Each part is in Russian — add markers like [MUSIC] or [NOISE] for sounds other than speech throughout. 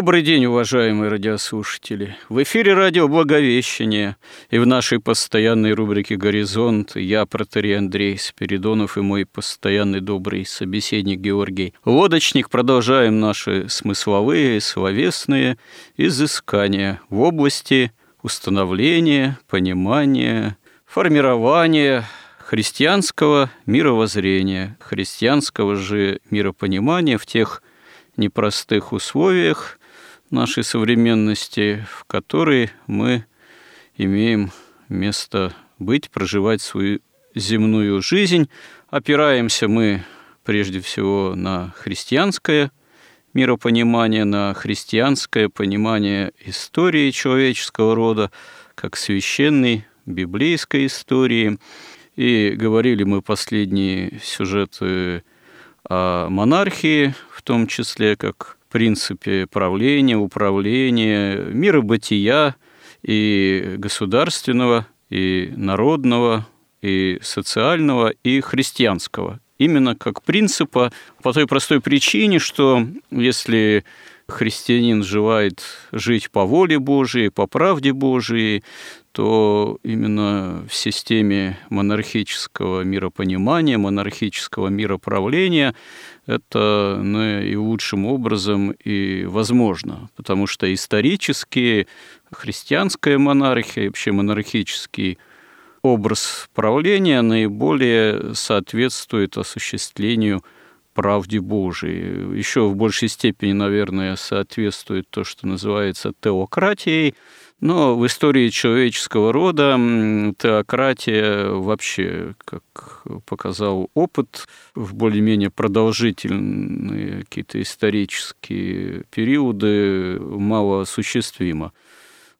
Добрый день, уважаемые радиослушатели. В эфире радио «Благовещение» и в нашей постоянной рубрике «Горизонт» я, протерей Андрей Спиридонов и мой постоянный добрый собеседник Георгий Лодочник продолжаем наши смысловые, словесные изыскания в области установления, понимания, формирования христианского мировоззрения, христианского же миропонимания в тех непростых условиях, нашей современности, в которой мы имеем место быть, проживать свою земную жизнь. Опираемся мы прежде всего на христианское миропонимание, на христианское понимание истории человеческого рода, как священной библейской истории. И говорили мы последние сюжеты о монархии, в том числе как принципе правления, управления, мира бытия и государственного, и народного, и социального, и христианского. Именно как принципа по той простой причине, что если христианин желает жить по воле Божией, по правде Божией, то именно в системе монархического миропонимания, монархического мироправления это наилучшим образом и возможно, потому что исторически христианская монархия, вообще монархический образ правления наиболее соответствует осуществлению правде Божией. Еще в большей степени, наверное, соответствует то, что называется теократией, но в истории человеческого рода теократия вообще, как показал опыт, в более-менее продолжительные какие-то исторические периоды мало осуществима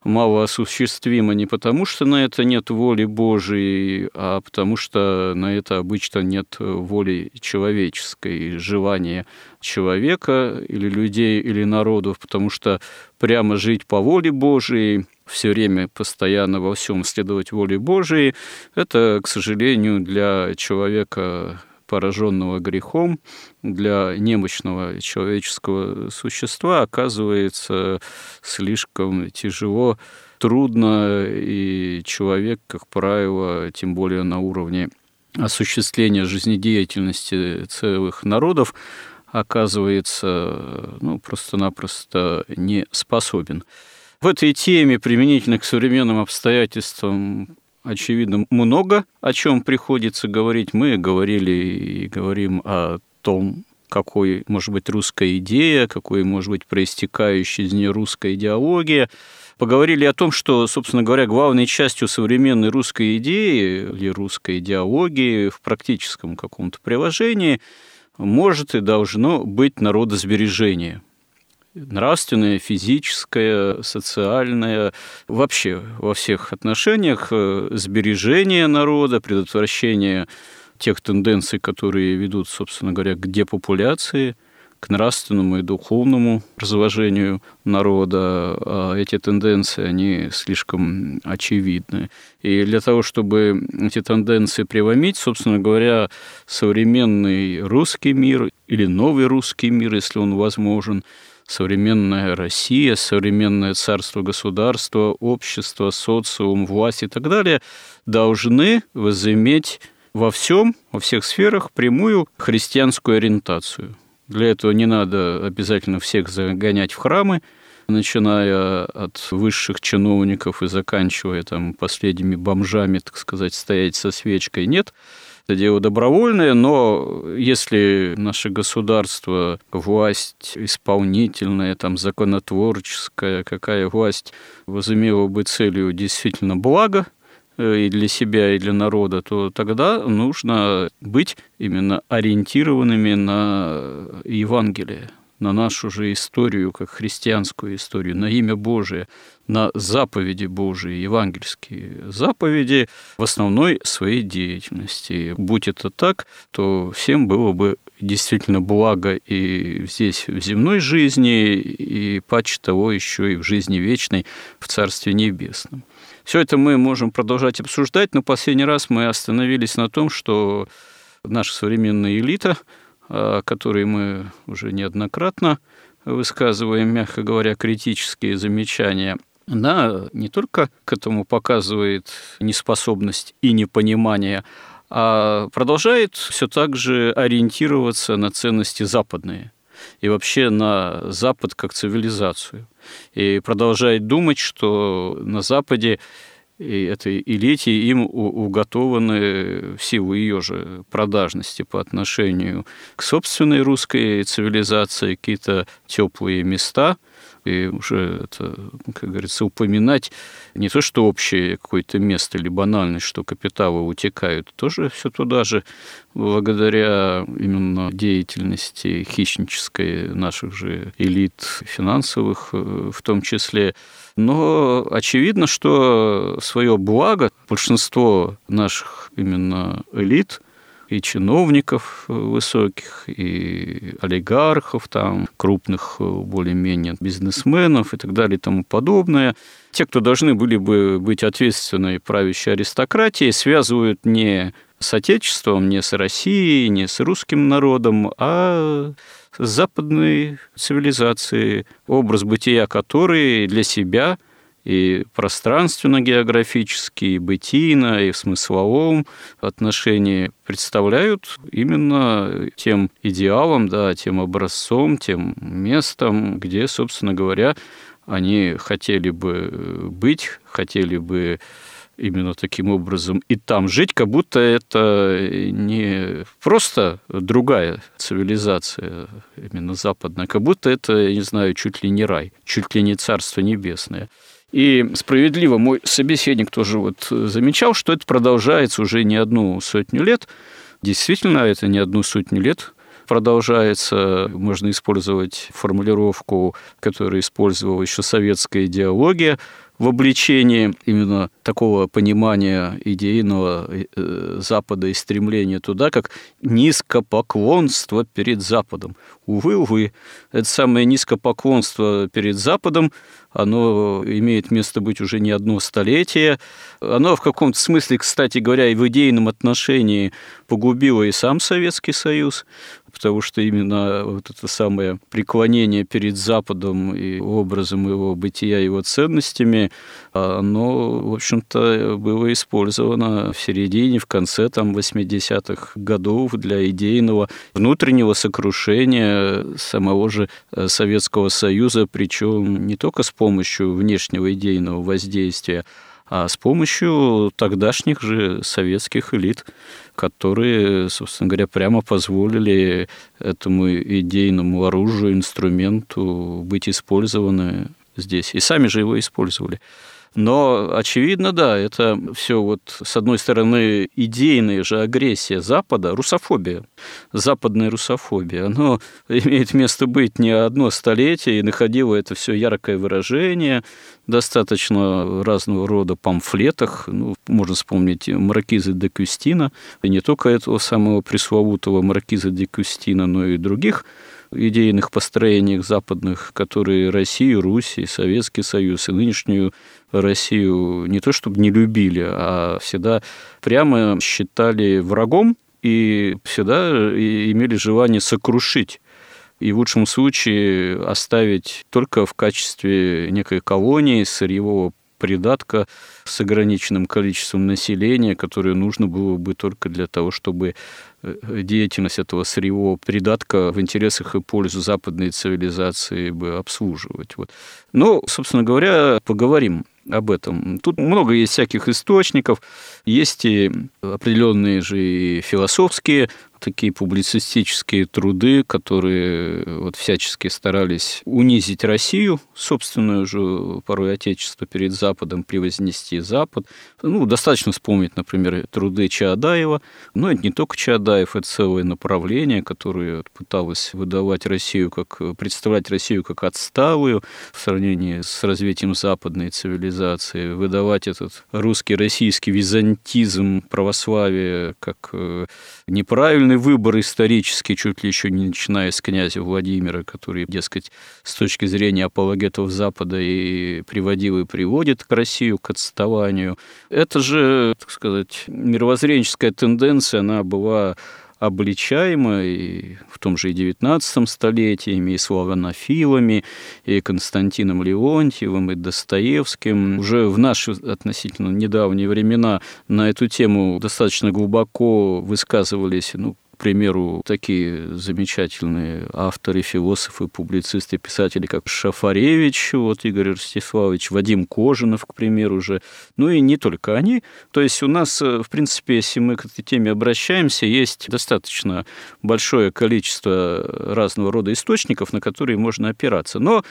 мало осуществимо не потому, что на это нет воли Божией, а потому что на это обычно нет воли человеческой, желания человека или людей, или народов, потому что прямо жить по воле Божией, все время постоянно во всем следовать воле Божией, это, к сожалению, для человека пораженного грехом, для немощного человеческого существа оказывается слишком тяжело, трудно, и человек, как правило, тем более на уровне осуществления жизнедеятельности целых народов, оказывается ну, просто-напросто не способен. В этой теме, применительно к современным обстоятельствам, очевидно, много о чем приходится говорить. Мы говорили и говорим о том, какой может быть русская идея, какой может быть проистекающая из нее русская идеология. Поговорили о том, что, собственно говоря, главной частью современной русской идеи или русской идеологии в практическом каком-то приложении может и должно быть народосбережение – нравственное, физическое, социальное, вообще во всех отношениях э, сбережение народа, предотвращение тех тенденций, которые ведут, собственно говоря, к депопуляции, к нравственному и духовному разложению народа. А эти тенденции, они слишком очевидны. И для того, чтобы эти тенденции преломить, собственно говоря, современный русский мир или новый русский мир, если он возможен, современная Россия, современное царство, государство, общество, социум, власть и так далее должны возыметь во всем, во всех сферах прямую христианскую ориентацию. Для этого не надо обязательно всех загонять в храмы, начиная от высших чиновников и заканчивая там последними бомжами, так сказать, стоять со свечкой. Нет, это дело добровольное, но если наше государство, власть исполнительная, там, законотворческая, какая власть возымела бы целью действительно благо, э, и для себя, и для народа, то тогда нужно быть именно ориентированными на Евангелие, на нашу же историю, как христианскую историю, на имя Божие, на заповеди Божии, евангельские заповеди в основной своей деятельности. Будь это так, то всем было бы действительно благо и здесь, в земной жизни, и паче того еще и в жизни вечной, в Царстве Небесном. Все это мы можем продолжать обсуждать, но последний раз мы остановились на том, что наша современная элита – которые мы уже неоднократно высказываем, мягко говоря, критические замечания, она не только к этому показывает неспособность и непонимание, а продолжает все так же ориентироваться на ценности западные и вообще на Запад как цивилизацию. И продолжает думать, что на Западе и этой элите им уготованы в силу ее же продажности по отношению к собственной русской цивилизации какие-то теплые места – и уже это, как говорится, упоминать не то, что общее какое-то место или банальность, что капиталы утекают, тоже все туда же благодаря именно деятельности хищнической наших же элит финансовых э, в том числе. Но очевидно, что свое благо большинство наших именно элит – и чиновников высоких, и олигархов, там, крупных более-менее бизнесменов и так далее и тому подобное. Те, кто должны были бы быть ответственной правящей аристократией, связывают не с Отечеством, не с Россией, не с русским народом, а западной цивилизацией, образ бытия которой для себя – и пространственно-географически, и бытийно, и в смысловом отношении представляют именно тем идеалом, да, тем образцом, тем местом, где, собственно говоря, они хотели бы быть, хотели бы именно таким образом и там жить, как будто это не просто другая цивилизация, именно западная, как будто это, я не знаю, чуть ли не рай, чуть ли не царство небесное. И справедливо мой собеседник тоже вот замечал, что это продолжается уже не одну сотню лет. Действительно, это не одну сотню лет продолжается. Можно использовать формулировку, которую использовала еще советская идеология в обличении именно такого понимания идейного э, Запада и стремления туда, как низкопоклонство перед Западом. Увы, увы, это самое низкопоклонство перед Западом, оно имеет место быть уже не одно столетие. Оно в каком-то смысле, кстати говоря, и в идейном отношении погубило и сам Советский Союз, потому что именно вот это самое преклонение перед Западом и образом его бытия, его ценностями, оно, в общем-то, было использовано в середине, в конце там 80-х годов для идейного внутреннего сокрушения самого же э, Советского Союза, причем не только с помощью внешнего идейного воздействия, а с помощью тогдашних же советских элит, которые, собственно говоря, прямо позволили этому идейному оружию, инструменту быть использованы здесь. И сами же его использовали. Но, очевидно, да, это все вот, с одной стороны, идейная же агрессия Запада, русофобия, западная русофобия, оно [LAUGHS] имеет место быть не одно столетие, и находило это все яркое выражение, достаточно разного рода памфлетах, ну, можно вспомнить Маркиза де Кюстина, и не только этого самого пресловутого Маркиза де Кюстина, но и других идейных построениях западных, которые Россию, Русь и Советский Союз и нынешнюю Россию не то чтобы не любили, а всегда прямо считали врагом и всегда имели желание сокрушить. И в лучшем случае оставить только в качестве некой колонии сырьевого придатка с ограниченным количеством населения, которое нужно было бы только для того, чтобы э, деятельность этого сырьевого придатка в интересах и пользу западной цивилизации бы обслуживать. Вот. Но, собственно говоря, поговорим об этом. Тут много есть всяких источников, есть и определенные же и философские такие публицистические труды, которые вот всячески старались унизить Россию, собственную же порой Отечество перед Западом, превознести Запад. Ну, достаточно вспомнить, например, труды Чаадаева. Но это не только Чаадаев, это целое направление, которое пыталось выдавать Россию как, представлять Россию как отсталую в сравнении с развитием западной цивилизации, выдавать этот русский, российский византизм православия как э, неправильный выбор исторический, чуть ли еще не начиная с князя Владимира, который, дескать, с точки зрения апологетов Запада и приводил и приводит к Россию к отставанию. Это же, так сказать, мировоззренческая тенденция, она была обличаемо и в том же и XIX столетии, и славянофилами, и Константином Леонтьевым, и Достоевским. Уже в наши относительно недавние времена на эту тему достаточно глубоко высказывались ну, примеру, такие замечательные авторы, философы, публицисты, писатели, как Шафаревич, вот Игорь Ростиславович, Вадим Кожинов, к примеру, уже. Ну и не только они. То есть у нас, э, в принципе, если мы к этой теме обращаемся, есть достаточно большое количество разного рода источников, на которые можно опираться. Но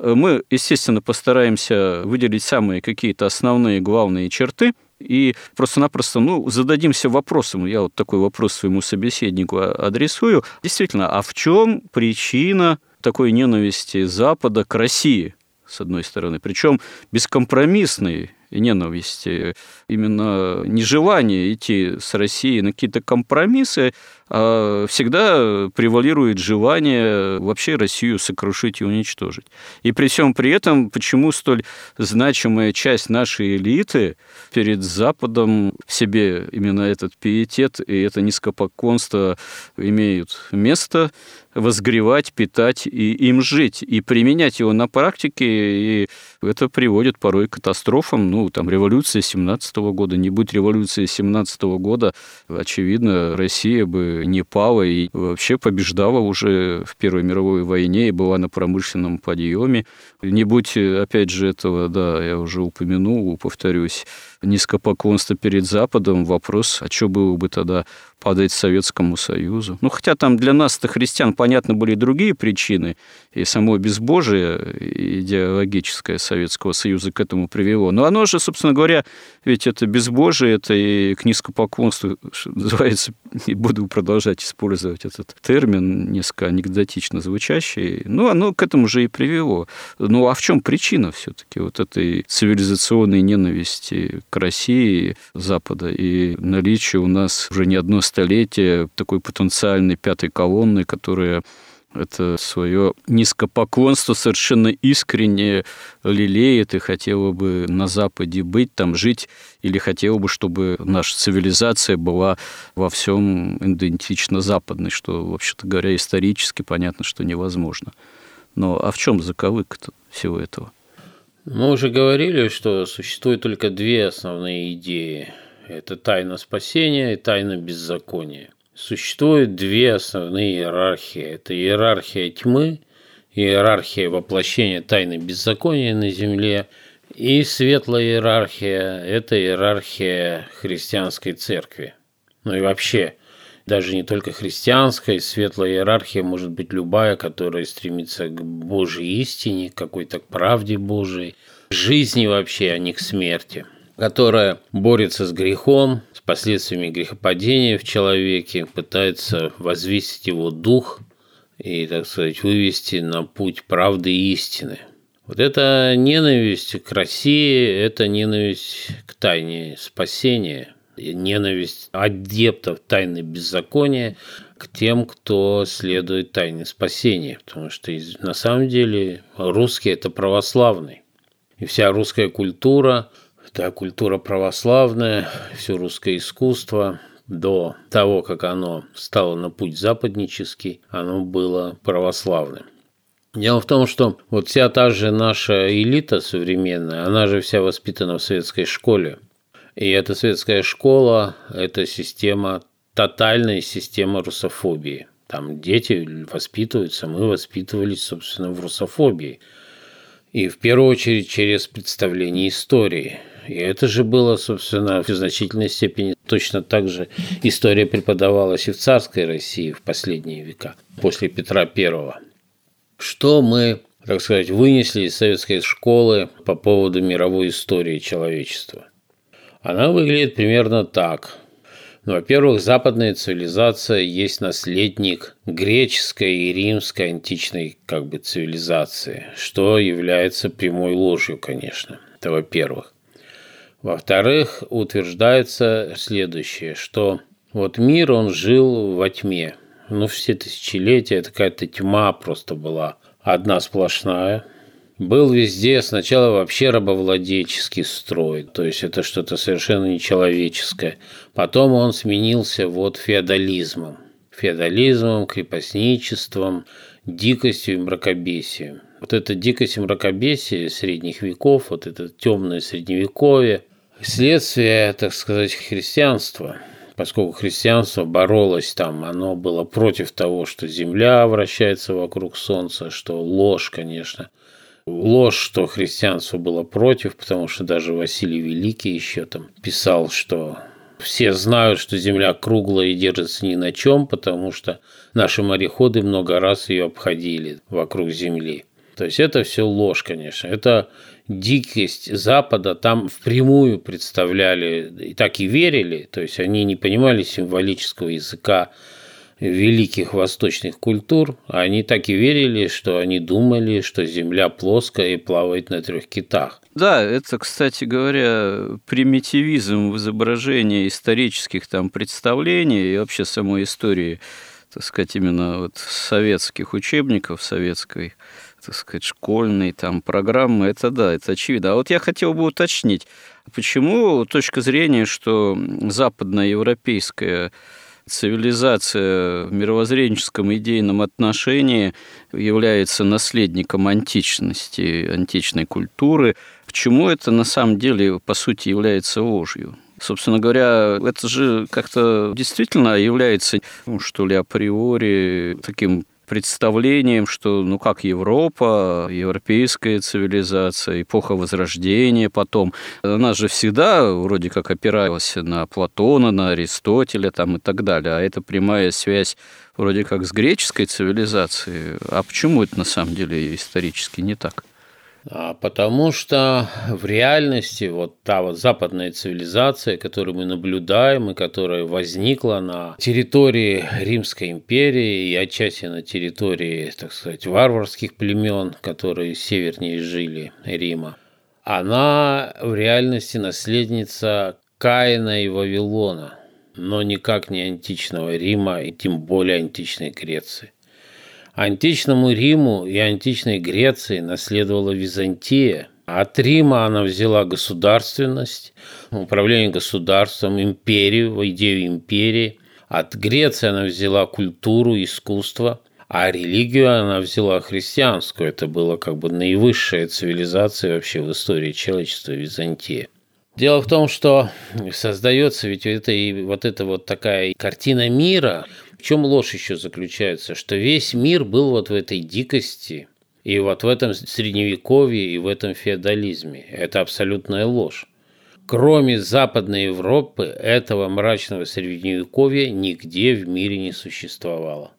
э, мы, естественно, постараемся выделить самые какие-то основные главные черты – и просто-напросто ну, зададимся вопросом, я вот такой вопрос своему собеседнику адресую, действительно, а в чем причина такой ненависти Запада к России, с одной стороны, причем бескомпромиссной ненависти, именно нежелание идти с Россией на какие-то компромиссы, а всегда превалирует желание вообще Россию сокрушить и уничтожить. И при всем при этом, почему столь значимая часть нашей элиты перед Западом в себе именно этот пиетет и это низкопоклонство имеют место, возгревать, питать и им жить, и применять его на практике, и это приводит порой к катастрофам. Ну, там, революция 17 года, не будь революции 17 года, очевидно, Россия бы не пала и вообще побеждала уже в Первой мировой войне и была на промышленном подъеме. Не будь, опять же, этого, да, я уже упомянул, повторюсь, низкопоклонство перед Западом, вопрос, а что было бы тогда падать Советскому Союзу? Ну, хотя там для нас-то христиан, понятно, были другие причины, и само безбожие идеологическое Советского Союза к этому привело. Но оно же, собственно говоря, ведь это безбожие, это и к низкопоклонству, что называется, [LAUGHS] и буду продолжать использовать этот термин, несколько анекдотично звучащий, ну, оно к этому же и привело. Ну, а в чем причина все-таки вот этой цивилизационной ненависти к России Запада и наличие у нас уже не одно столетие такой потенциальной пятой колонны, которая это свое низкопоклонство совершенно искренне лелеет и хотела бы на Западе быть, там жить, или хотела бы, чтобы наша цивилизация была во всем идентично западной, что, вообще-то говоря, исторически понятно, что невозможно. Но а в чем заковык всего этого? Мы уже говорили, что существует только две основные идеи. Это тайна спасения и тайна беззакония. Существует две основные иерархии. Это иерархия тьмы, иерархия воплощения тайны беззакония на земле и светлая иерархия – это иерархия христианской церкви. Ну и вообще – даже не только христианская, светлая иерархия может быть любая, которая стремится к Божьей истине, к какой-то правде Божией, жизни вообще, а не к смерти, которая борется с грехом, с последствиями грехопадения в человеке, пытается возвысить его дух и, так сказать, вывести на путь правды и истины. Вот эта ненависть к России – это ненависть к тайне спасения – ненависть адептов тайны беззакония к тем, кто следует тайне спасения. Потому что на самом деле русский – это православный. И вся русская культура – это культура православная, все русское искусство до того, как оно стало на путь западнический, оно было православным. Дело в том, что вот вся та же наша элита современная, она же вся воспитана в советской школе. И эта советская школа – это система, тотальная система русофобии. Там дети воспитываются, мы воспитывались, собственно, в русофобии. И в первую очередь через представление истории. И это же было, собственно, в значительной степени точно так же история преподавалась и в царской России в последние века, после Петра I. Что мы, так сказать, вынесли из советской школы по поводу мировой истории человечества? Она выглядит примерно так. Ну, во-первых, западная цивилизация есть наследник греческой и римской античной как бы цивилизации, что является прямой ложью, конечно. Это во-первых. Во-вторых, утверждается следующее, что вот мир, он жил во тьме. Ну, все тысячелетия, это какая-то тьма просто была одна сплошная – был везде сначала вообще рабовладельческий строй, то есть это что-то совершенно нечеловеческое. Потом он сменился вот феодализмом. Феодализмом, крепостничеством, дикостью и мракобесием. Вот эта дикость и мракобесие средних веков, вот это темное средневековье, следствие, так сказать, христианства – поскольку христианство боролось там, оно было против того, что Земля вращается вокруг Солнца, что ложь, конечно, ложь, что христианство было против, потому что даже Василий Великий еще там писал, что все знают, что Земля круглая и держится ни на чем, потому что наши мореходы много раз ее обходили вокруг Земли. То есть это все ложь, конечно. Это дикость Запада там впрямую представляли и так и верили. То есть они не понимали символического языка великих восточных культур, они так и верили, что они думали, что Земля плоская и плавает на трех китах. Да, это, кстати говоря, примитивизм в изображении исторических там представлений и вообще самой истории, так сказать, именно вот советских учебников, советской так сказать, школьной там программы, это да, это очевидно. А вот я хотел бы уточнить, почему точка зрения, что западноевропейская европейская цивилизация в мировоззренческом идейном отношении является наследником античности, античной культуры. Почему это на самом деле, по сути, является ложью? Собственно говоря, это же как-то действительно является, ну, что ли, априори таким представлением, что, ну, как Европа, европейская цивилизация, эпоха Возрождения потом, она же всегда вроде как опиралась на Платона, на Аристотеля там и так далее, а это прямая связь вроде как с греческой цивилизацией. А почему это на самом деле исторически не так? А потому что в реальности вот та вот западная цивилизация, которую мы наблюдаем и которая возникла на территории Римской империи и отчасти на территории, так сказать, варварских племен, которые севернее жили Рима, она в реальности наследница Каина и Вавилона, но никак не античного Рима и тем более античной Греции. Античному Риму и античной Греции наследовала Византия. От Рима она взяла государственность, управление государством, империю, идею империи. От Греции она взяла культуру, искусство, а религию она взяла христианскую. Это была как бы наивысшая цивилизация вообще в истории человечества Византия. Дело в том, что создается ведь это, вот эта вот такая картина мира, в чем ложь еще заключается? Что весь мир был вот в этой дикости, и вот в этом средневековье, и в этом феодализме. Это абсолютная ложь. Кроме Западной Европы, этого мрачного средневековья нигде в мире не существовало.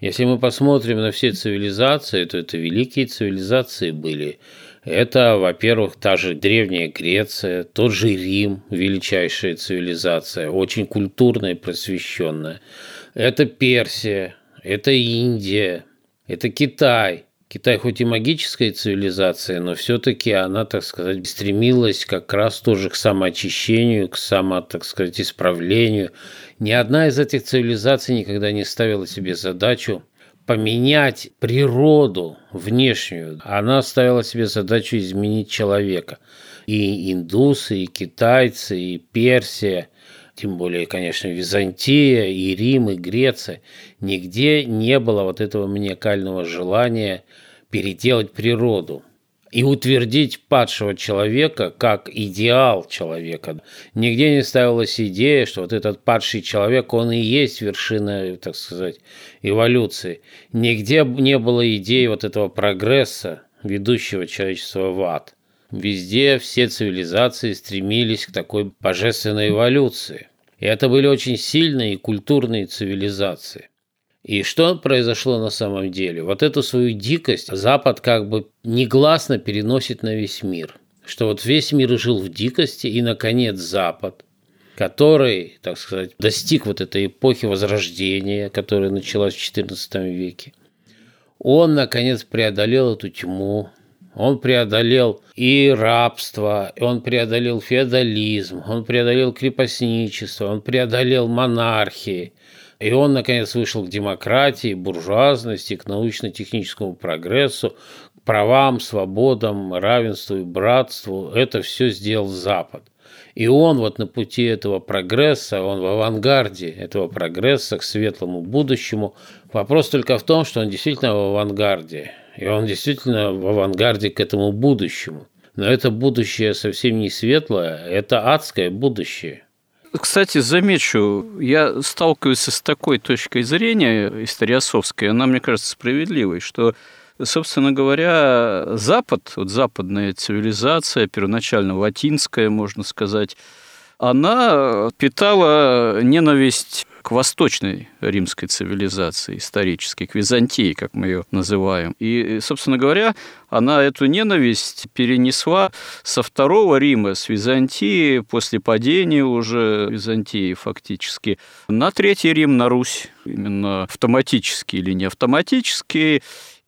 Если мы посмотрим на все цивилизации, то это великие цивилизации были. Это, во-первых, та же Древняя Греция, тот же Рим, величайшая цивилизация, очень культурная просвещенная. Это Персия, это Индия, это Китай. Китай хоть и магическая цивилизация, но все-таки она, так сказать, стремилась как раз тоже к самоочищению, к само, так сказать, исправлению. Ни одна из этих цивилизаций никогда не ставила себе задачу поменять природу внешнюю. Она ставила себе задачу изменить человека. И индусы, и китайцы, и Персия, тем более, конечно, Византия, и Рим, и Греция, нигде не было вот этого маниакального желания переделать природу и утвердить падшего человека как идеал человека. Нигде не ставилась идея, что вот этот падший человек, он и есть вершина, так сказать, эволюции. Нигде не было идеи вот этого прогресса, ведущего человечество в ад. Везде все цивилизации стремились к такой божественной эволюции. И это были очень сильные и культурные цивилизации. И что произошло на самом деле? Вот эту свою дикость Запад как бы негласно переносит на весь мир. Что вот весь мир жил в дикости, и, наконец, Запад, который, так сказать, достиг вот этой эпохи Возрождения, которая началась в XIV веке, он, наконец, преодолел эту тьму, он преодолел и рабство, он преодолел феодализм, он преодолел крепостничество, он преодолел монархии – и он, наконец, вышел к демократии, буржуазности, к научно-техническому прогрессу, к правам, свободам, равенству и братству. Это все сделал Запад. И он вот на пути этого прогресса, он в авангарде этого прогресса к светлому будущему. Вопрос только в том, что он действительно в авангарде. И он действительно в авангарде к этому будущему. Но это будущее совсем не светлое, это адское будущее. Кстати, замечу, я сталкиваюсь с такой точкой зрения историосовской, она, мне кажется, справедливой, что собственно говоря, Запад, вот западная цивилизация, первоначально латинская, можно сказать, она питала ненависть к восточной римской цивилизации исторической, к Византии, как мы ее называем. И, собственно говоря, она эту ненависть перенесла со второго Рима, с Византии, после падения уже Византии фактически, на третий Рим, на Русь, именно автоматически или не автоматически.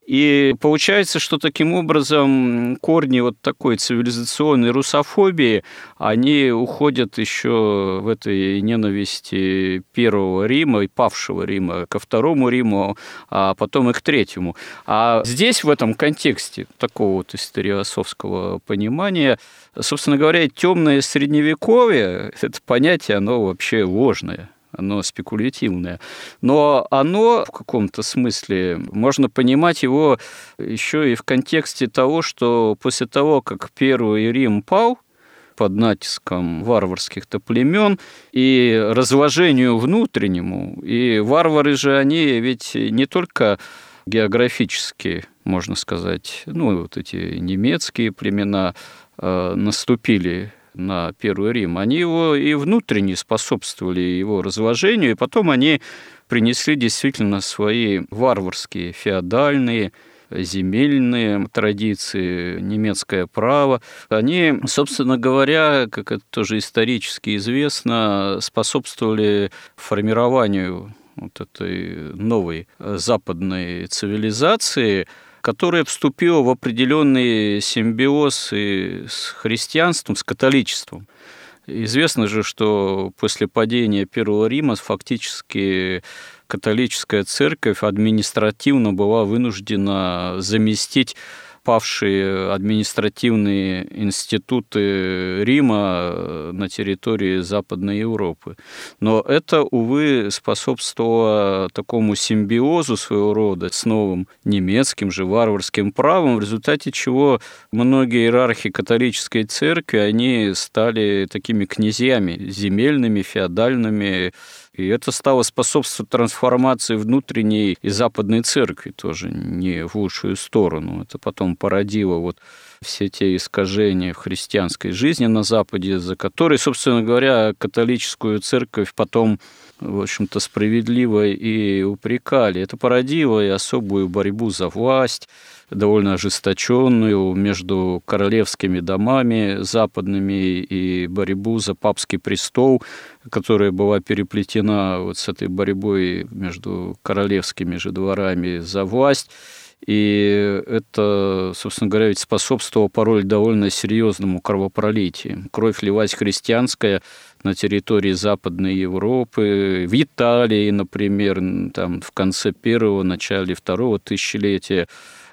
И получается, что таким образом корни вот такой цивилизационной русофобии, они уходят еще в этой ненависти первого Рима и павшего Рима ко второму Риму, а потом и к третьему. А здесь, в этом контексте такого вот историосовского понимания, собственно говоря, темное средневековье, это понятие, оно вообще ложное оно спекулятивное. Но оно в каком-то смысле, можно понимать его еще и в контексте того, что после того, как Первый Рим пал, под натиском варварских-то племен и разложению внутреннему. И варвары же, они ведь не только географически, можно сказать, ну, вот эти немецкие племена э, наступили на Первый Рим, они его и внутренне способствовали его разложению, и потом они принесли действительно свои варварские, феодальные, земельные традиции, немецкое право, они, собственно говоря, как это тоже исторически известно, способствовали формированию вот этой новой западной цивилизации, которая вступила в определенный симбиоз и с христианством, с католичеством. Известно же, что после падения Первого Рима фактически католическая церковь административно была вынуждена заместить павшие административные институты Рима на территории Западной Европы. Но это, увы, способствовало такому симбиозу своего рода с новым немецким же варварским правом, в результате чего многие иерархи католической церкви, они стали такими князьями земельными, феодальными, и это стало способствовать трансформации внутренней и западной церкви тоже не в лучшую сторону. Это потом породило вот все те искажения в христианской жизни на Западе, за которые, собственно говоря, католическую церковь потом в общем-то, справедливо и упрекали. Это породило и особую борьбу за власть, довольно ожесточенную между королевскими домами западными и борьбу за папский престол, которая была переплетена вот с этой борьбой между королевскими же дворами за власть. И это, собственно говоря, ведь способствовало порой довольно серьезному кровопролитию. Кровь лилась христианская на территории Западной Европы, в Италии, например, там в конце первого, начале второго тысячелетия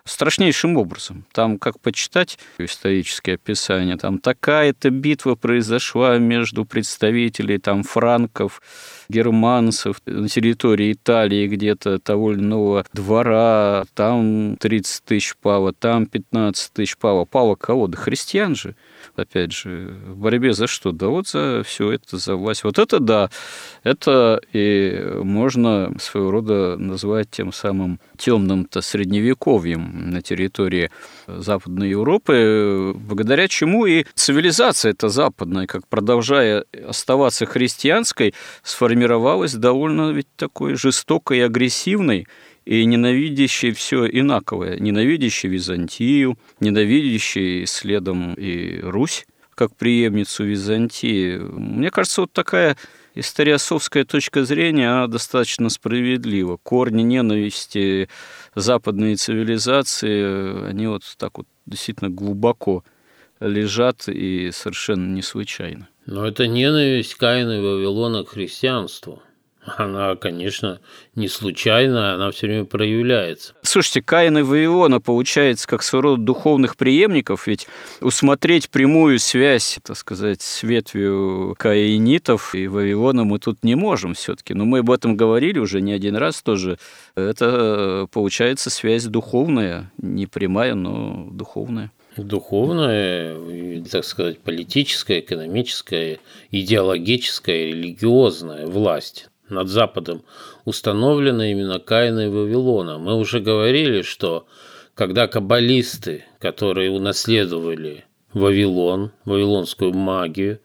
страшнейшим образом. Там, как почитать исторические описания, там такая-то битва произошла между представителей там франков, германцев на территории Италии где-то того или иного двора, там 30 тысяч пало, там 15 тысяч пало. Пало кого? Да христиан же опять же, в борьбе за что? Да вот за все это, за власть. Вот это да, это и можно своего рода назвать тем самым темным-то средневековьем, на территории Западной Европы, благодаря чему и цивилизация эта западная, как продолжая оставаться христианской, сформировалась довольно ведь такой жестокой и агрессивной, и ненавидящий все инаковое, ненавидящий Византию, ненавидящий следом и Русь как преемницу Византии. Мне кажется, вот такая историосовская точка зрения, она достаточно справедлива. Корни ненависти западной цивилизации, они вот так вот действительно глубоко лежат и совершенно не случайно. Но это ненависть Каина и Вавилона к христианству – она, конечно, не случайно, она все время проявляется. Слушайте, Каин и Вавилона, получается, как своего рода духовных преемников, ведь усмотреть прямую связь, так сказать, с ветвью каинитов и Вавилона мы тут не можем все таки Но мы об этом говорили уже не один раз тоже. Это, получается, связь духовная, не прямая, но духовная духовная, так сказать, политическая, экономическая, идеологическая, религиозная власть над Западом установлена именно Каина и Вавилона. Мы уже говорили, что когда каббалисты, которые унаследовали Вавилон, вавилонскую магию,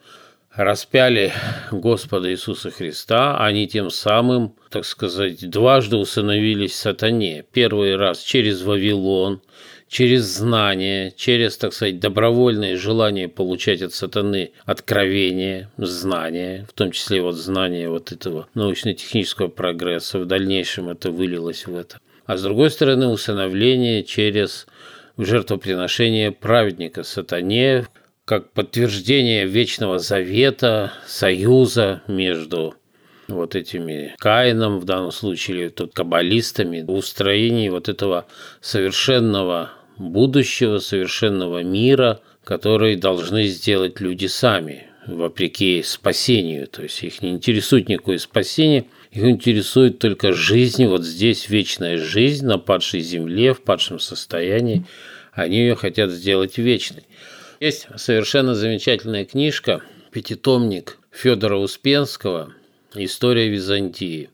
распяли Господа Иисуса Христа, они тем самым, так сказать, дважды усыновились сатане. Первый раз через Вавилон, через знание, через, так сказать, добровольное желание получать от сатаны откровение, знания, в том числе вот знание вот этого научно-технического прогресса, в дальнейшем это вылилось в это. А с другой стороны, усыновление через жертвоприношение праведника сатане, как подтверждение вечного завета, союза между вот этими Каином, в данном случае тут каббалистами, устроении вот этого совершенного будущего совершенного мира, который должны сделать люди сами, вопреки спасению. То есть их не интересует никакое спасение, их интересует только жизнь, вот здесь вечная жизнь на падшей земле, в падшем состоянии. Они ее хотят сделать вечной. Есть совершенно замечательная книжка, пятитомник Федора Успенского «История Византии».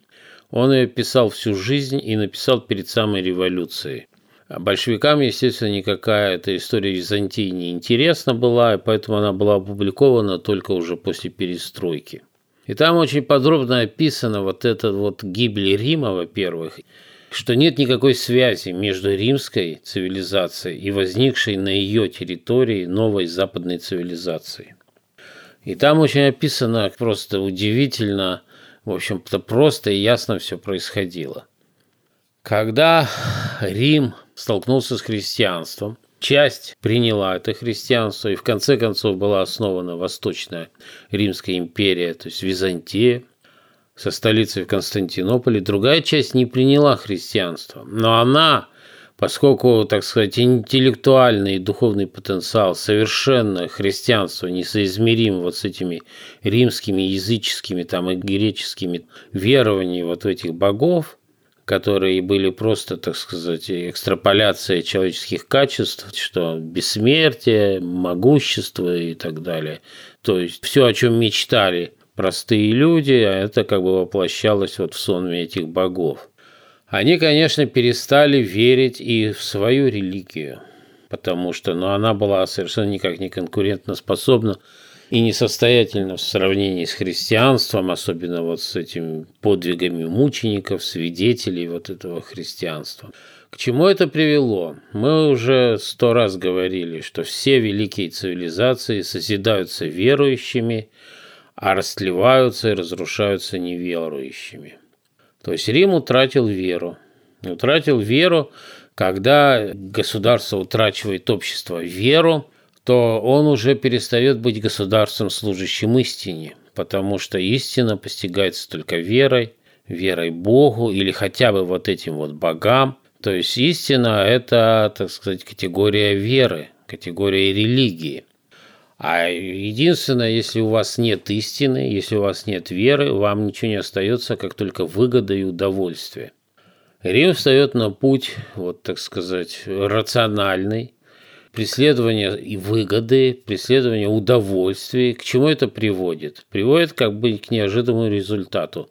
Он ее писал всю жизнь и написал перед самой революцией. А большевикам, естественно, никакая эта история Византии не интересна была, и поэтому она была опубликована только уже после перестройки. И там очень подробно описана вот эта вот гибель Рима, во-первых, что нет никакой связи между римской цивилизацией и возникшей на ее территории новой западной цивилизацией. И там очень описано просто удивительно, в общем-то, просто и ясно все происходило. Когда Рим столкнулся с христианством. Часть приняла это христианство, и в конце концов была основана Восточная Римская империя, то есть Византия, со столицей в Константинополе. Другая часть не приняла христианство, но она, поскольку, так сказать, интеллектуальный и духовный потенциал совершенно христианства несоизмерим вот с этими римскими, языческими там, и греческими верованиями вот этих богов, которые были просто, так сказать, экстраполяцией человеческих качеств, что бессмертие, могущество и так далее. То есть все, о чем мечтали простые люди, это как бы воплощалось вот в сонме этих богов. Они, конечно, перестали верить и в свою религию, потому что ну, она была совершенно никак не конкурентно способна и несостоятельно в сравнении с христианством, особенно вот с этими подвигами мучеников, свидетелей вот этого христианства. К чему это привело? Мы уже сто раз говорили, что все великие цивилизации созидаются верующими, а растлеваются и разрушаются неверующими. То есть Рим утратил веру. Утратил веру, когда государство утрачивает общество веру, то он уже перестает быть государством, служащим истине, потому что истина постигается только верой, верой Богу или хотя бы вот этим вот богам. То есть истина – это, так сказать, категория веры, категория религии. А единственное, если у вас нет истины, если у вас нет веры, вам ничего не остается, как только выгода и удовольствие. Рим встает на путь, вот так сказать, рациональный, преследование и выгоды, преследование удовольствий. К чему это приводит? Приводит как бы к неожиданному результату.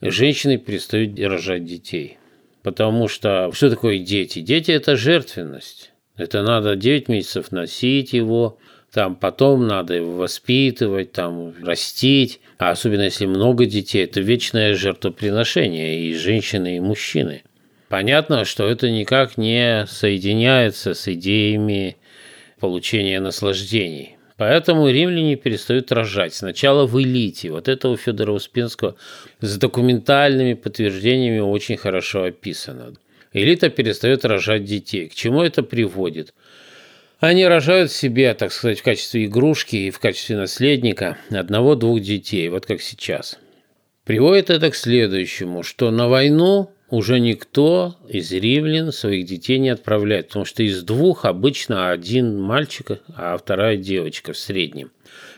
Женщины перестают рожать детей. Потому что что такое дети? Дети – это жертвенность. Это надо 9 месяцев носить его, там потом надо его воспитывать, там растить. А особенно если много детей, это вечное жертвоприношение и женщины, и мужчины. Понятно, что это никак не соединяется с идеями получения наслаждений. Поэтому римляне перестают рожать. Сначала в элите. Вот это у Федора Успенского с документальными подтверждениями очень хорошо описано. Элита перестает рожать детей. К чему это приводит? Они рожают себе, так сказать, в качестве игрушки и в качестве наследника одного-двух детей, вот как сейчас. Приводит это к следующему, что на войну уже никто из римлян своих детей не отправляет, потому что из двух обычно один мальчик, а вторая девочка в среднем.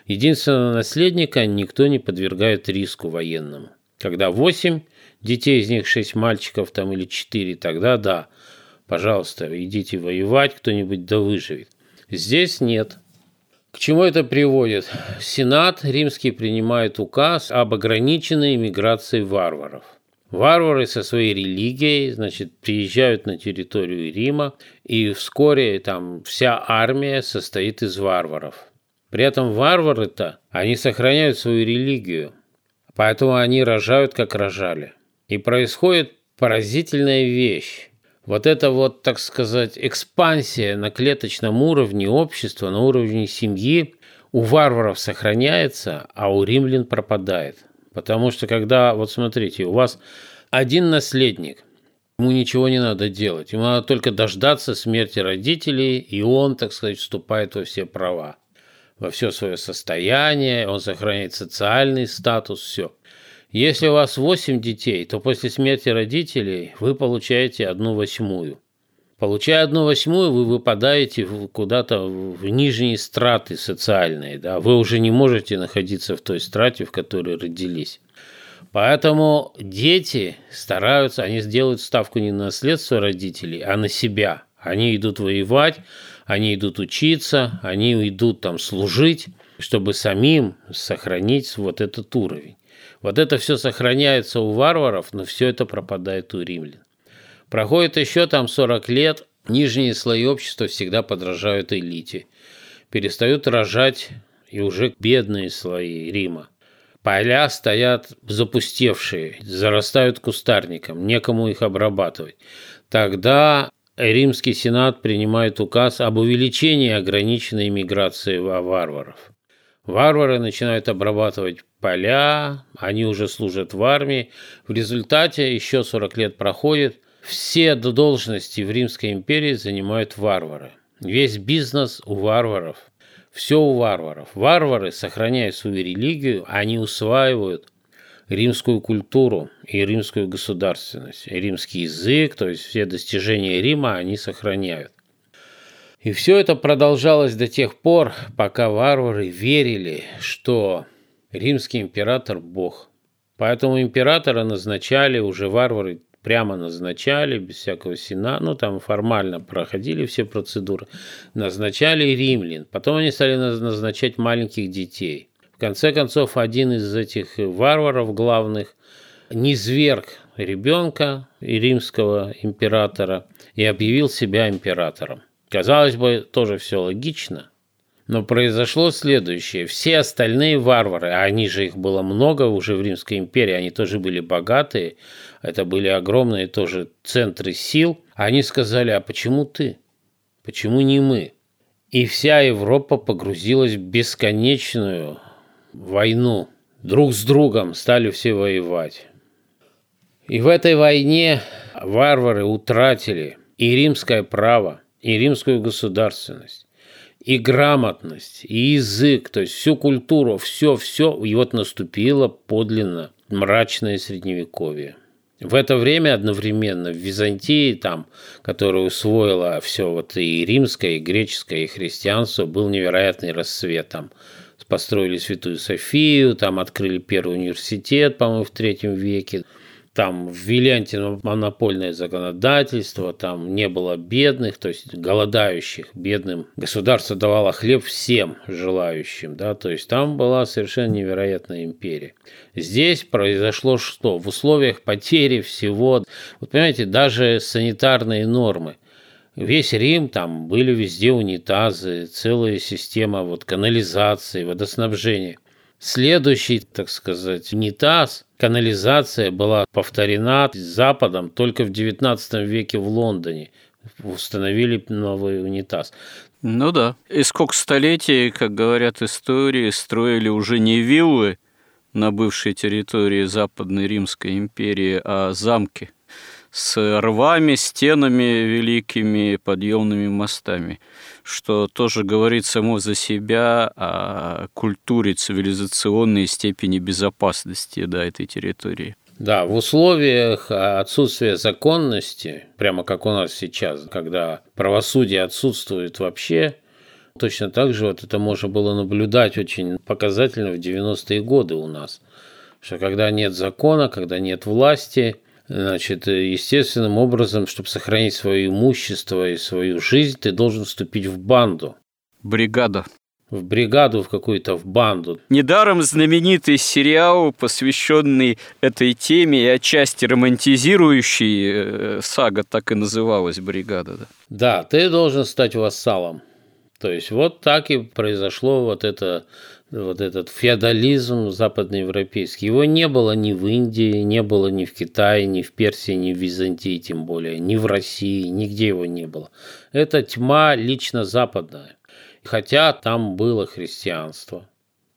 Единственного наследника никто не подвергает риску военному. Когда восемь детей, из них шесть мальчиков там или четыре, тогда да, пожалуйста, идите воевать, кто-нибудь да выживет. Здесь нет. К чему это приводит? Сенат римский принимает указ об ограниченной миграции варваров. Варвары со своей религией, значит, приезжают на территорию Рима, и вскоре там вся армия состоит из варваров. При этом варвары-то, они сохраняют свою религию, поэтому они рожают, как рожали. И происходит поразительная вещь. Вот эта вот, так сказать, экспансия на клеточном уровне общества, на уровне семьи у варваров сохраняется, а у римлян пропадает. Потому что когда, вот смотрите, у вас один наследник, ему ничего не надо делать, ему надо только дождаться смерти родителей, и он, так сказать, вступает во все права, во все свое состояние, он сохраняет социальный статус, все. Если у вас 8 детей, то после смерти родителей вы получаете одну восьмую. Получая одну восьмую, вы выпадаете куда-то в нижние страты социальные. Да? Вы уже не можете находиться в той страте, в которой родились. Поэтому дети стараются, они сделают ставку не на наследство родителей, а на себя. Они идут воевать, они идут учиться, они идут там служить, чтобы самим сохранить вот этот уровень. Вот это все сохраняется у варваров, но все это пропадает у римлян. Проходит еще там 40 лет, нижние слои общества всегда подражают элите. Перестают рожать и уже бедные слои Рима. Поля стоят запустевшие, зарастают кустарником, некому их обрабатывать. Тогда Римский Сенат принимает указ об увеличении ограниченной миграции варваров. Варвары начинают обрабатывать поля, они уже служат в армии. В результате еще 40 лет проходит, все должности в Римской империи занимают варвары. Весь бизнес у варваров. Все у варваров. Варвары, сохраняя свою религию, они усваивают римскую культуру и римскую государственность. И римский язык, то есть все достижения Рима они сохраняют. И все это продолжалось до тех пор, пока варвары верили, что римский император – бог. Поэтому императора назначали уже варвары прямо назначали, без всякого сена, ну там формально проходили все процедуры, назначали римлян. Потом они стали назначать маленьких детей. В конце концов, один из этих варваров главных низверг ребенка и римского императора и объявил себя императором. Казалось бы, тоже все логично – но произошло следующее. Все остальные варвары, а они же их было много уже в Римской империи, они тоже были богатые, это были огромные тоже центры сил, они сказали, а почему ты? Почему не мы? И вся Европа погрузилась в бесконечную войну. Друг с другом стали все воевать. И в этой войне варвары утратили и римское право, и римскую государственность и грамотность, и язык, то есть всю культуру, все-все, и вот наступило подлинно мрачное средневековье. В это время одновременно в Византии, там, которая усвоила все вот и римское, и греческое, и христианство, был невероятный рассвет. Там построили Святую Софию, там открыли первый университет, по-моему, в третьем веке. Там ввели антимонопольное законодательство, там не было бедных, то есть голодающих, бедным. Государство давало хлеб всем желающим, да, то есть там была совершенно невероятная империя. Здесь произошло что? В условиях потери всего, вот понимаете, даже санитарные нормы. Весь Рим, там были везде унитазы, целая система вот канализации, водоснабжения. Следующий, так сказать, унитаз, канализация была повторена Западом только в XIX веке в Лондоне. Установили новый унитаз. Ну да. И сколько столетий, как говорят истории, строили уже не виллы на бывшей территории Западной Римской империи, а замки с рвами, стенами великими, подъемными мостами что тоже говорит само за себя о культуре цивилизационной степени безопасности да, этой территории. Да, в условиях отсутствия законности, прямо как у нас сейчас, когда правосудие отсутствует вообще, точно так же вот это можно было наблюдать очень показательно в 90-е годы у нас, что когда нет закона, когда нет власти, Значит, естественным образом, чтобы сохранить свое имущество и свою жизнь, ты должен вступить в банду. Бригада. В бригаду, в какую-то, в банду. Недаром знаменитый сериал, посвященный этой теме и отчасти романтизирующий, э, сага так и называлась «Бригада». Да, да ты должен стать вассалом. То есть вот так и произошло вот это вот этот феодализм западноевропейский. Его не было ни в Индии, не было ни в Китае, ни в Персии, ни в Византии, тем более, ни в России, нигде его не было. Это тьма лично западная. Хотя там было христианство.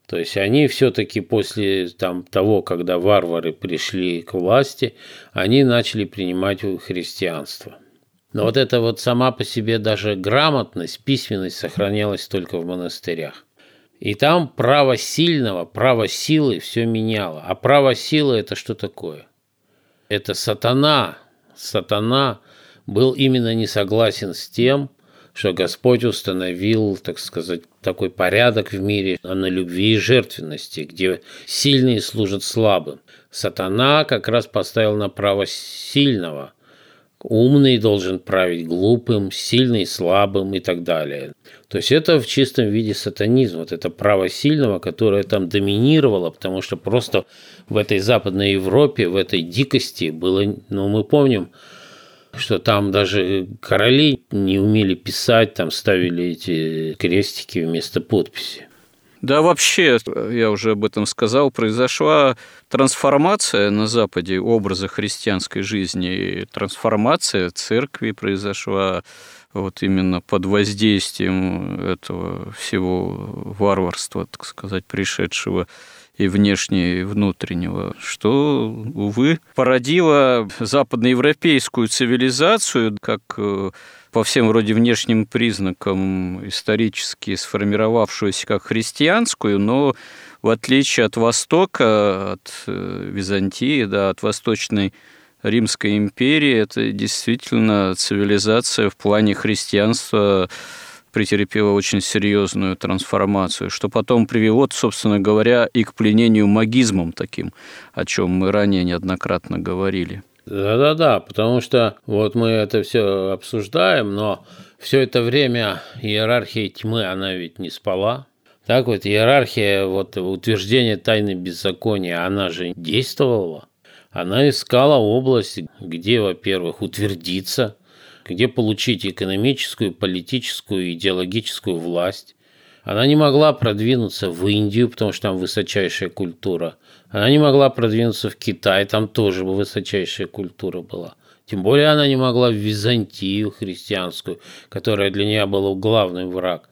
То есть они все-таки после там, того, когда варвары пришли к власти, они начали принимать христианство. Но вот эта вот сама по себе даже грамотность, письменность сохранялась только в монастырях. И там право сильного, право силы все меняло. А право силы это что такое? Это сатана. Сатана был именно не согласен с тем, что Господь установил, так сказать, такой порядок в мире на любви и жертвенности, где сильные служат слабым. Сатана как раз поставил на право сильного – Умный должен править глупым, сильный слабым и так далее. То есть это в чистом виде сатанизм, вот это право сильного, которое там доминировало, потому что просто в этой Западной Европе, в этой дикости было, ну мы помним, что там даже короли не умели писать, там ставили эти крестики вместо подписи. Да, вообще, я уже об этом сказал, произошла трансформация на Западе образа христианской жизни, трансформация церкви произошла вот именно под воздействием этого всего варварства, так сказать, пришедшего и внешнего, и внутреннего, что, увы, породило западноевропейскую цивилизацию, как э, по всем вроде внешним признакам исторически сформировавшуюся как христианскую, но в отличие от Востока, от э, Византии, да, от Восточной Римской империи, это действительно цивилизация в плане христианства претерпела очень серьезную трансформацию, что потом привело, собственно говоря, и к пленению магизмом таким, о чем мы ранее неоднократно говорили. Да-да-да, потому что вот мы это все обсуждаем, но все это время иерархия тьмы, она ведь не спала. Так вот, иерархия, вот утверждение тайны беззакония, она же действовала. Она искала область, где, во-первых, утвердиться, где получить экономическую, политическую, идеологическую власть. Она не могла продвинуться в Индию, потому что там высочайшая культура – она не могла продвинуться в Китай, там тоже высочайшая культура была. Тем более она не могла в Византию христианскую, которая для нее была главный враг.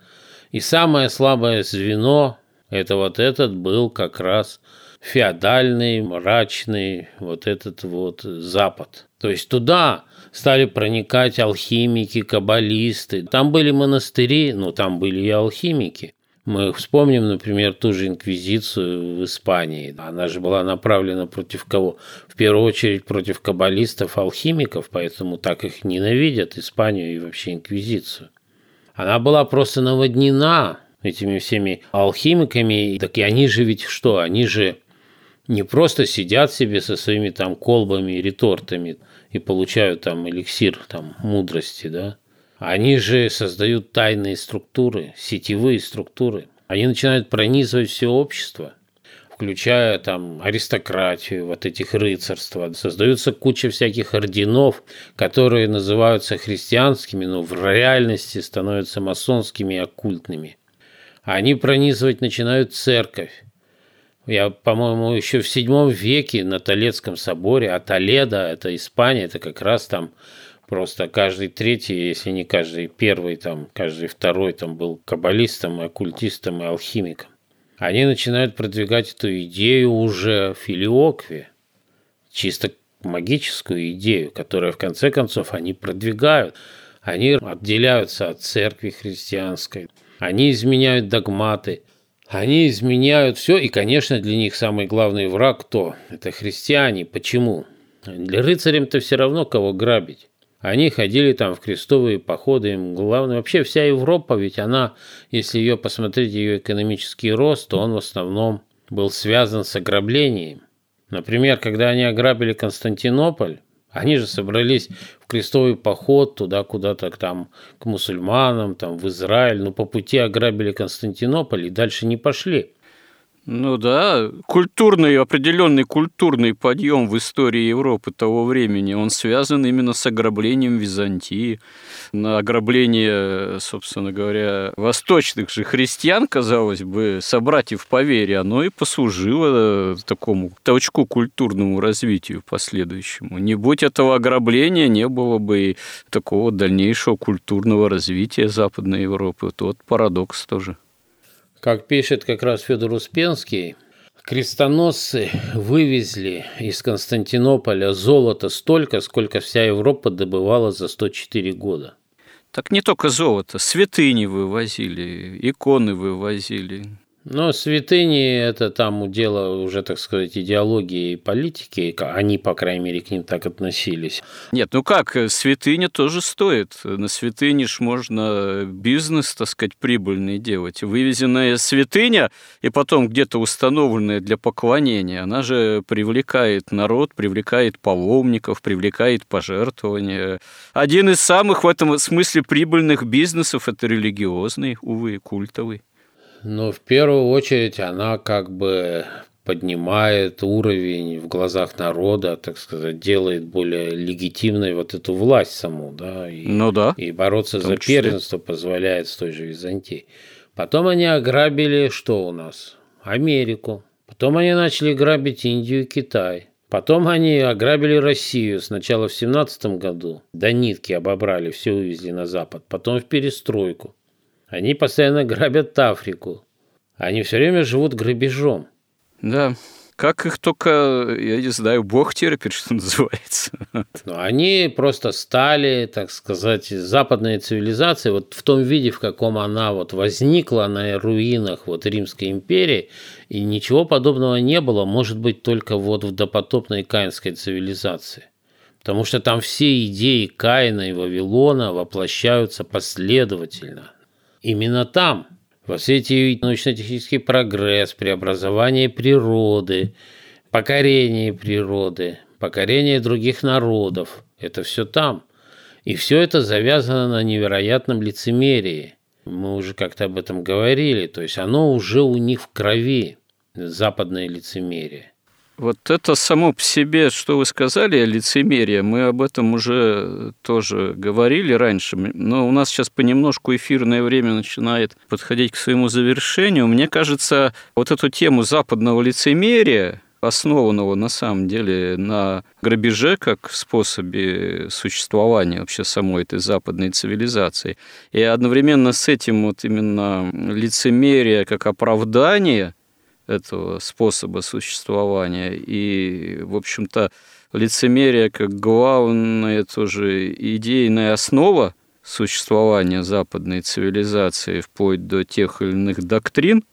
И самое слабое звено – это вот этот был как раз феодальный, мрачный вот этот вот Запад. То есть туда стали проникать алхимики, каббалисты. Там были монастыри, но там были и алхимики. Мы вспомним, например, ту же инквизицию в Испании. Она же была направлена против кого? В первую очередь против каббалистов, алхимиков, поэтому так их ненавидят, Испанию и вообще инквизицию. Она была просто наводнена этими всеми алхимиками. Так и они же ведь что? Они же не просто сидят себе со своими там колбами и ретортами и получают там эликсир там мудрости, да. Они же создают тайные структуры, сетевые структуры. Они начинают пронизывать все общество, включая там аристократию, вот этих рыцарства. Создаются куча всяких орденов, которые называются христианскими, но в реальности становятся масонскими и оккультными. Они пронизывать начинают церковь. Я, по-моему, еще в седьмом веке на Толедском соборе, а Толедо, это Испания, это как раз там просто каждый третий, если не каждый первый, там, каждый второй там был каббалистом, оккультистом и алхимиком. Они начинают продвигать эту идею уже в филиокве, чисто магическую идею, которую в конце концов они продвигают. Они отделяются от церкви христианской, они изменяют догматы – они изменяют все, и, конечно, для них самый главный враг кто? Это христиане. Почему? Для рыцарям-то все равно кого грабить. Они ходили там в крестовые походы, им главное, вообще вся Европа, ведь она, если ее посмотреть, ее экономический рост, то он в основном был связан с ограблением. Например, когда они ограбили Константинополь, они же собрались в крестовый поход туда куда-то там к мусульманам, там в Израиль, но по пути ограбили Константинополь и дальше не пошли. Ну да, культурный, определенный культурный подъем в истории Европы того времени, он связан именно с ограблением Византии, на ограбление, собственно говоря, восточных же христиан, казалось бы, собратьев по вере, оно и послужило такому толчку культурному развитию последующему. Не будь этого ограбления, не было бы и такого дальнейшего культурного развития Западной Европы. Вот парадокс тоже. Как пишет как раз Федор Успенский, крестоносцы вывезли из Константинополя золото столько, сколько вся Европа добывала за 104 года. Так не только золото, святыни вывозили, иконы вывозили. Но святыни – это там дело уже, так сказать, идеологии и политики. Они, по крайней мере, к ним так относились. Нет, ну как, э, святыня тоже стоит. На святыне ж можно бизнес, так сказать, прибыльный делать. Вывезенная святыня и потом где-то установленная для поклонения, она же привлекает народ, привлекает паломников, привлекает пожертвования. Один из самых в этом смысле прибыльных бизнесов – это религиозный, увы, культовый. Но в первую очередь она как бы поднимает уровень в глазах народа, так сказать, делает более легитимной вот эту власть саму, да, и, ну да. и бороться за числе. первенство позволяет с той же Византией. Потом они ограбили что у нас? Америку. Потом они начали грабить Индию и Китай. Потом они ограбили Россию сначала в 17 году, до нитки обобрали, все увезли на Запад, потом в перестройку. Они постоянно грабят Африку. Они все время живут грабежом. Да, как их только, я не знаю, бог терпит, [LAUGHS] что называется. Но они просто стали, так сказать, западной цивилизацией, вот в том виде, в каком она вот возникла на руинах вот Римской империи, и ничего подобного не было, может быть, только вот в допотопной каинской цивилизации. Потому что там все идеи Каина и Вавилона воплощаются последовательно – Именно там, во свете научно-технический прогресс, преобразование природы, покорение природы, покорение других народов, это все там. И все это завязано на невероятном лицемерии. Мы уже как-то об этом говорили, то есть оно уже у них в крови, западное лицемерие. Вот это само по себе, что вы сказали, лицемерие, мы об этом уже тоже говорили раньше, но у нас сейчас понемножку эфирное время начинает подходить к своему завершению. Мне кажется, вот эту тему западного лицемерия, основанного на самом деле на грабеже как способе существования вообще самой этой западной цивилизации. И одновременно с этим вот именно лицемерие как оправдание этого способа существования. И, в общем-то, лицемерие как главная тоже идейная основа существования западной цивилизации вплоть до тех или иных доктрин,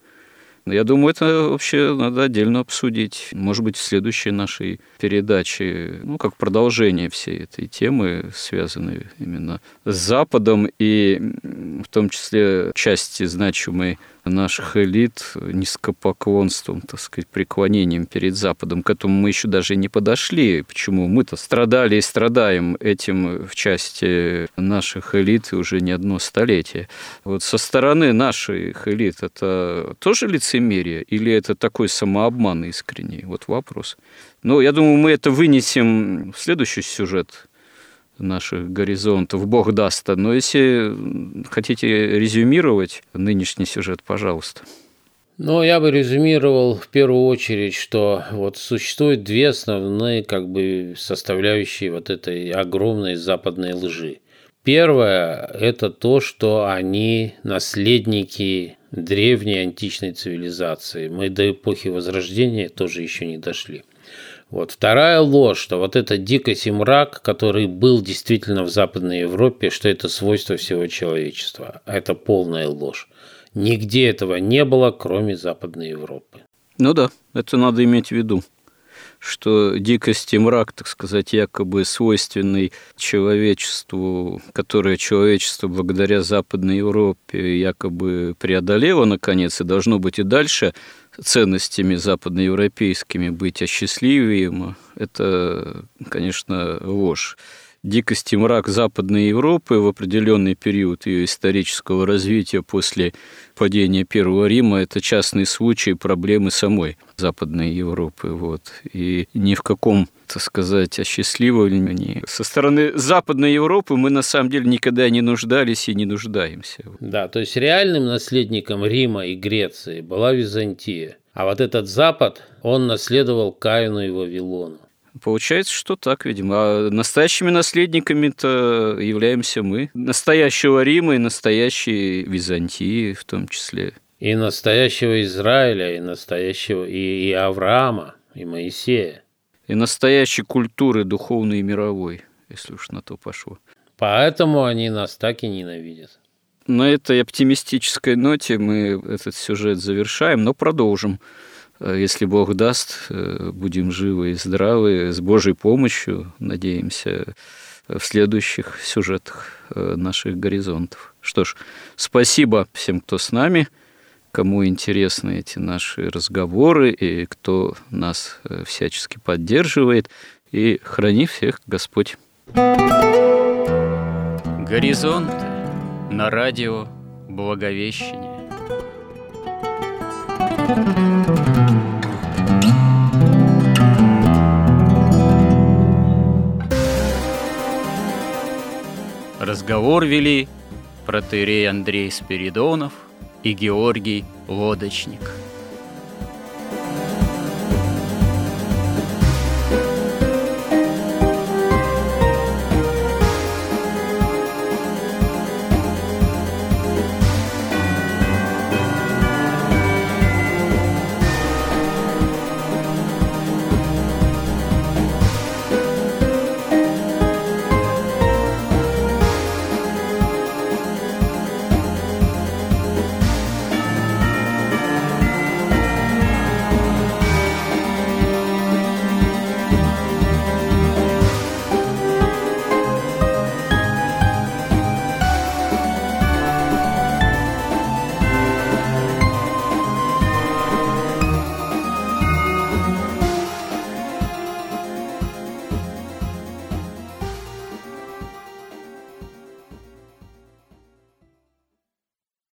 я думаю, это вообще надо отдельно обсудить. Может быть, в следующей нашей передаче, ну, как продолжение всей этой темы, связанной именно с Западом и в том числе части значимой наших элит низкопоклонством, так сказать, преклонением перед Западом. К этому мы еще даже не подошли. Почему? Мы-то страдали и страдаем этим в части наших элит уже не одно столетие. Вот со стороны наших элит это тоже лицемерие или это такой самообман искренний? Вот вопрос. Но я думаю, мы это вынесем в следующий сюжет наших горизонтов, Бог даст. Но если хотите резюмировать нынешний сюжет, пожалуйста. Ну, я бы резюмировал в первую очередь, что вот существует две основные как бы составляющие вот этой огромной западной лжи. Первое – это то, что они наследники древней античной цивилизации. Мы до эпохи Возрождения тоже еще не дошли. Вот. Вторая ложь, что вот этот дикость и мрак, который был действительно в Западной Европе, что это свойство всего человечества. Это полная ложь. Нигде этого не было, кроме Западной Европы. Ну да, это надо иметь в виду что дикость и мрак, так сказать, якобы свойственный человечеству, которое человечество благодаря Западной Европе якобы преодолело, наконец, и должно быть и дальше ценностями западноевропейскими быть осчастливием, это, конечно, ложь дикость и мрак Западной Европы в определенный период ее исторического развития после падения Первого Рима – это частный случай проблемы самой Западной Европы. Вот. И ни в каком так сказать, осчастливлении. Со стороны Западной Европы мы на самом деле никогда не нуждались и не нуждаемся. Да, то есть реальным наследником Рима и Греции была Византия. А вот этот Запад, он наследовал Каину и Вавилону. Получается, что так, видимо. А настоящими наследниками-то являемся мы. Настоящего Рима и настоящей Византии в том числе. И настоящего Израиля, и настоящего и, и Авраама, и Моисея. И настоящей культуры духовной и мировой, если уж на то пошло. Поэтому они нас так и ненавидят. На этой оптимистической ноте мы этот сюжет завершаем, но продолжим. Э, если Бог даст, э, будем живы и здравы, с Божьей помощью, надеемся, в следующих сюжетах э, наших горизонтов. Что ж, спасибо всем, кто с нами, кому интересны эти наши разговоры и кто нас всячески поддерживает. И храни всех Господь. Горизонты на радио Благовещение. Разговор вели протеерей Андрей Спиридонов и Георгий Лодочник –